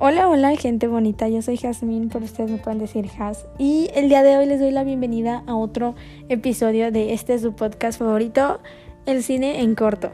Hola, hola, gente bonita. Yo soy Jasmine, pero ustedes me pueden decir Has. Y el día de hoy les doy la bienvenida a otro episodio de este su podcast favorito, El cine en corto.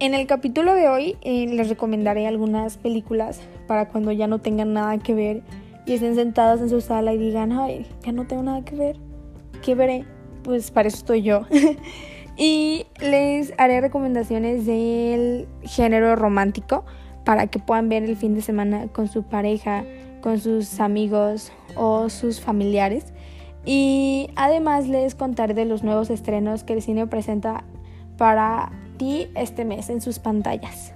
En el capítulo de hoy eh, les recomendaré algunas películas para cuando ya no tengan nada que ver y estén sentados en su sala y digan, ay, ya no tengo nada que ver. ¿Qué veré? Pues para eso estoy yo. y les haré recomendaciones del género romántico para que puedan ver el fin de semana con su pareja, con sus amigos o sus familiares. Y además les contaré de los nuevos estrenos que el cine presenta para ti este mes en sus pantallas.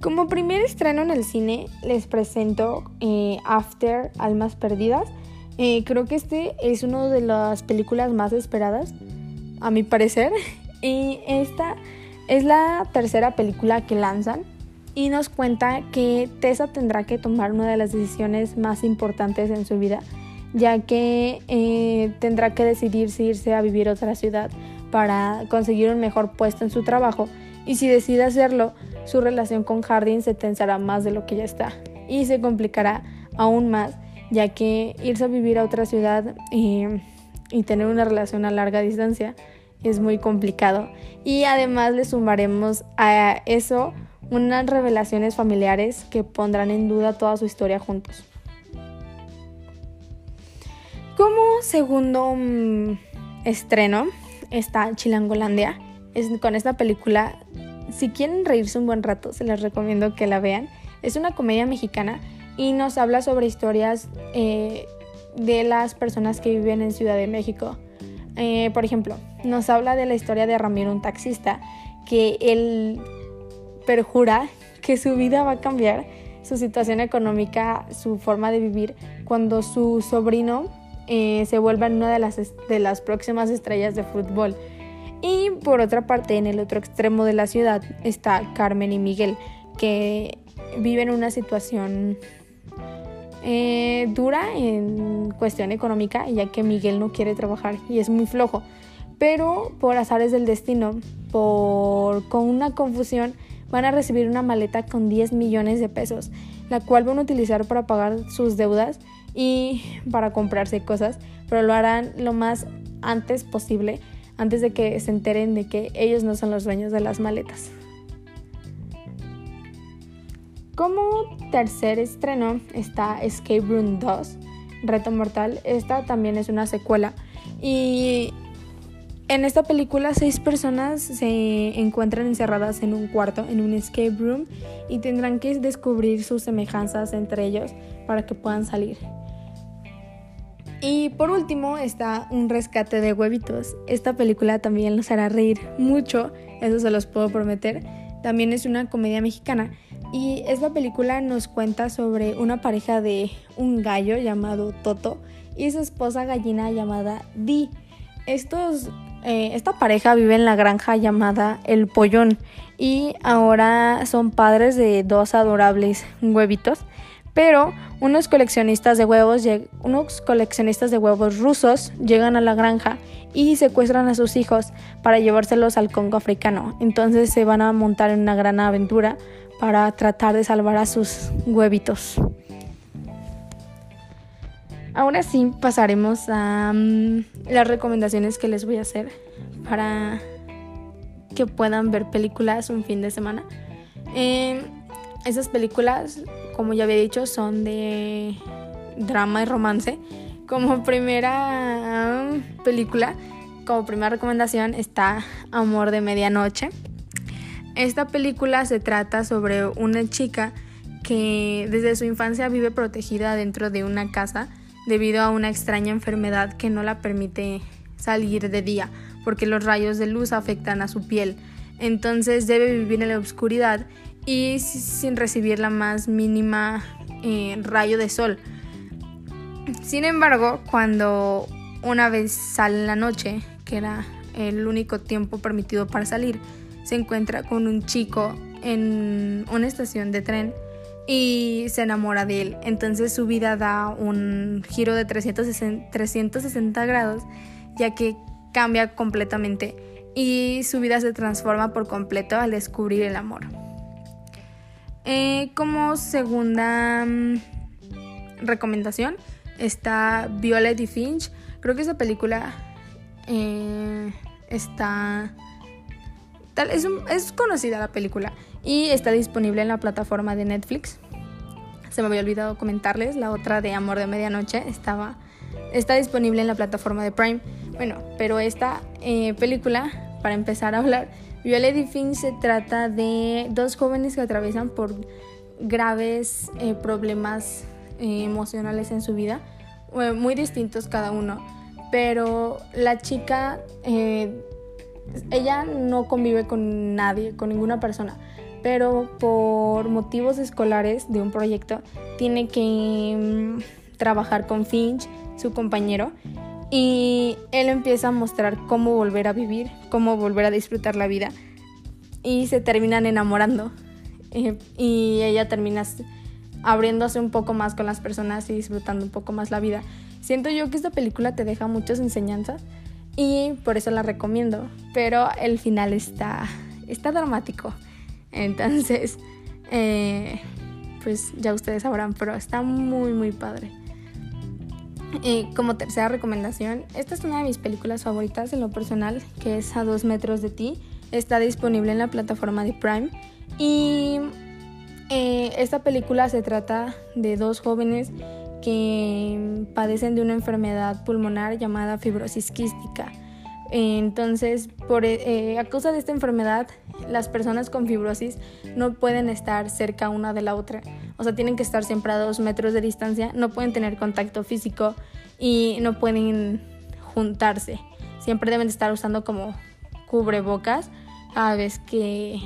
Como primer estreno en el cine les presento eh, After Almas Perdidas eh, creo que este es una de las películas más esperadas, a mi parecer. Y esta es la tercera película que lanzan y nos cuenta que Tessa tendrá que tomar una de las decisiones más importantes en su vida, ya que eh, tendrá que decidir si irse a vivir a otra ciudad para conseguir un mejor puesto en su trabajo y si decide hacerlo, su relación con Harding se tensará más de lo que ya está y se complicará aún más ya que irse a vivir a otra ciudad y tener una relación a larga distancia es muy complicado. Y además le sumaremos a eso unas revelaciones familiares que pondrán en duda toda su historia juntos. Como segundo mm, estreno está Chilangolandia. Es, con esta película, si quieren reírse un buen rato, se les recomiendo que la vean. Es una comedia mexicana y nos habla sobre historias eh, de las personas que viven en Ciudad de México. Eh, por ejemplo, nos habla de la historia de Ramiro, un taxista, que él perjura que su vida va a cambiar, su situación económica, su forma de vivir, cuando su sobrino eh, se vuelva una de las, de las próximas estrellas de fútbol. Y por otra parte, en el otro extremo de la ciudad está Carmen y Miguel, que viven una situación eh, dura en cuestión económica, ya que Miguel no quiere trabajar y es muy flojo. Pero por azares del destino, por, con una confusión, van a recibir una maleta con 10 millones de pesos, la cual van a utilizar para pagar sus deudas y para comprarse cosas, pero lo harán lo más antes posible, antes de que se enteren de que ellos no son los dueños de las maletas. Como tercer estreno está Escape Room 2, Reto Mortal. Esta también es una secuela. Y en esta película seis personas se encuentran encerradas en un cuarto, en un escape room, y tendrán que descubrir sus semejanzas entre ellos para que puedan salir. Y por último está Un rescate de huevitos. Esta película también los hará reír mucho, eso se los puedo prometer. También es una comedia mexicana y esta película nos cuenta sobre una pareja de un gallo llamado Toto y su esposa gallina llamada Di. Estos, eh, esta pareja vive en la granja llamada El Pollón y ahora son padres de dos adorables huevitos. Pero unos coleccionistas de huevos, unos coleccionistas de huevos rusos llegan a la granja y secuestran a sus hijos para llevárselos al Congo africano. Entonces se van a montar en una gran aventura para tratar de salvar a sus huevitos. Ahora sí pasaremos a mm, las recomendaciones que les voy a hacer para que puedan ver películas un fin de semana. Eh, esas películas, como ya había dicho, son de drama y romance. Como primera mm, película, como primera recomendación está Amor de Medianoche. Esta película se trata sobre una chica que desde su infancia vive protegida dentro de una casa debido a una extraña enfermedad que no la permite salir de día porque los rayos de luz afectan a su piel. Entonces debe vivir en la oscuridad y sin recibir la más mínima eh, rayo de sol. Sin embargo, cuando una vez sale en la noche, que era el único tiempo permitido para salir, se encuentra con un chico en una estación de tren y se enamora de él. Entonces su vida da un giro de 360, 360 grados ya que cambia completamente y su vida se transforma por completo al descubrir el amor. Eh, como segunda mm, recomendación está Violet y Finch. Creo que esa película eh, está... Tal, es, es conocida la película y está disponible en la plataforma de Netflix. Se me había olvidado comentarles, la otra de Amor de Medianoche estaba, está disponible en la plataforma de Prime. Bueno, pero esta eh, película, para empezar a hablar, Violet y se trata de dos jóvenes que atraviesan por graves eh, problemas eh, emocionales en su vida, muy distintos cada uno, pero la chica, ella no convive con nadie, con ninguna persona, pero por motivos escolares de un proyecto tiene que mm, trabajar con Finch, su compañero, y él empieza a mostrar cómo volver a vivir, cómo volver a disfrutar la vida y se terminan enamorando eh, y ella termina abriéndose un poco más con las personas y disfrutando un poco más la vida. Siento yo que esta película te deja muchas enseñanzas y por eso la recomiendo, pero el final está, está dramático. Entonces, eh, pues ya ustedes sabrán, pero está muy, muy padre. Y como tercera recomendación, esta es una de mis películas favoritas en lo personal, que es A dos metros de ti. Está disponible en la plataforma de Prime. Y eh, esta película se trata de dos jóvenes que padecen de una enfermedad pulmonar llamada fibrosis quística. Entonces, por, eh, a causa de esta enfermedad, las personas con fibrosis no pueden estar cerca una de la otra. O sea, tienen que estar siempre a dos metros de distancia, no pueden tener contacto físico y no pueden juntarse. Siempre deben estar usando como cubrebocas cada vez que,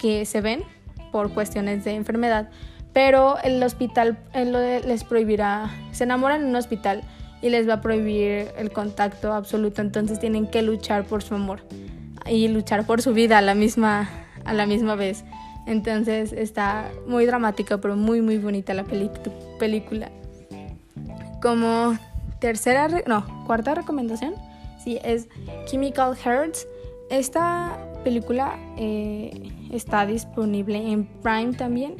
que se ven por cuestiones de enfermedad. Pero el hospital les prohibirá, se enamoran en un hospital y les va a prohibir el contacto absoluto, entonces tienen que luchar por su amor y luchar por su vida a la misma, a la misma vez. Entonces está muy dramática, pero muy, muy bonita la película. Como tercera, no, cuarta recomendación, sí, es Chemical Hearts. Esta película eh, está disponible en Prime también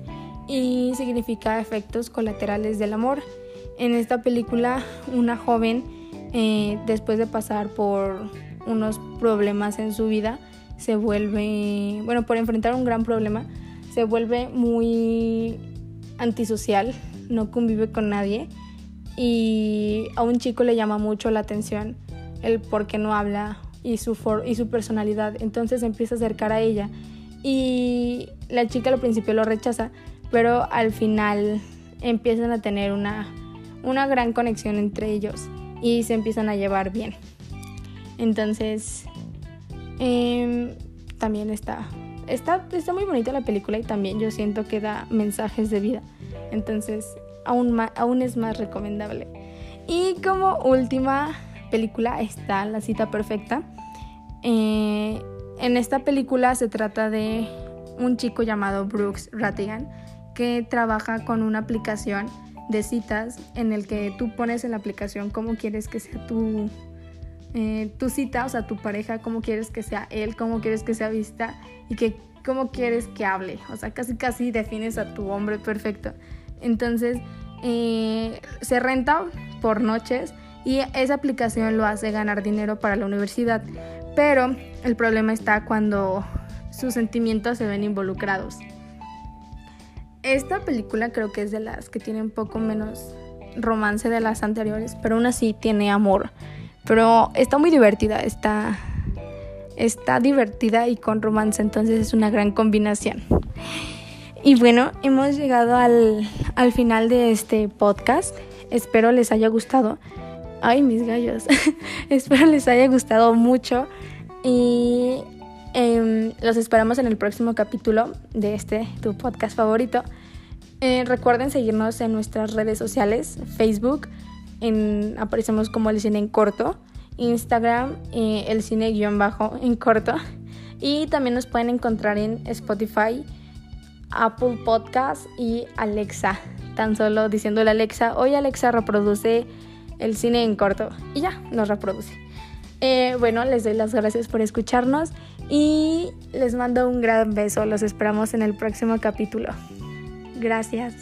y significa efectos colaterales del amor. En esta película, una joven, eh, después de pasar por unos problemas en su vida, se vuelve, bueno, por enfrentar un gran problema, se vuelve muy antisocial, no convive con nadie y a un chico le llama mucho la atención el por qué no habla y su, y su personalidad, entonces empieza a acercar a ella y la chica al principio lo rechaza, pero al final empiezan a tener una, una gran conexión entre ellos y se empiezan a llevar bien. Entonces, em, también está, está, está muy bonita la película y también yo siento que da mensajes de vida. Entonces, aún, aún es más recomendable. Y como última película está La cita perfecta. Eh, en esta película se trata de un chico llamado Brooks Rattigan que trabaja con una aplicación de citas en el que tú pones en la aplicación cómo quieres que sea tu eh, tu cita, o sea, tu pareja, cómo quieres que sea él, cómo quieres que sea vista y que cómo quieres que hable. O sea, casi casi defines a tu hombre perfecto. Entonces, eh, se renta por noches y esa aplicación lo hace ganar dinero para la universidad. Pero el problema está cuando sus sentimientos se ven involucrados. Esta película creo que es de las que tiene un poco menos romance de las anteriores, pero aún así tiene amor. Pero está muy divertida, está, está divertida y con romance, entonces es una gran combinación. Y bueno, hemos llegado al, al final de este podcast. Espero les haya gustado. Ay, mis gallos. Espero les haya gustado mucho. Y Em, los esperamos en el próximo capítulo de este, tu podcast favorito. Eh, recuerden seguirnos en nuestras redes sociales, Facebook, aparecemos como el cine en corto, Instagram, eh, el cine guion bajo en corto. Y también nos pueden encontrar en Spotify, Apple Podcast y Alexa. Tan solo diciéndole a Alexa, hoy Alexa reproduce el cine en corto. Y ya, nos reproduce. Eh, bueno, les doy las gracias por escucharnos y les mando un gran beso, los esperamos en el próximo capítulo. Gracias.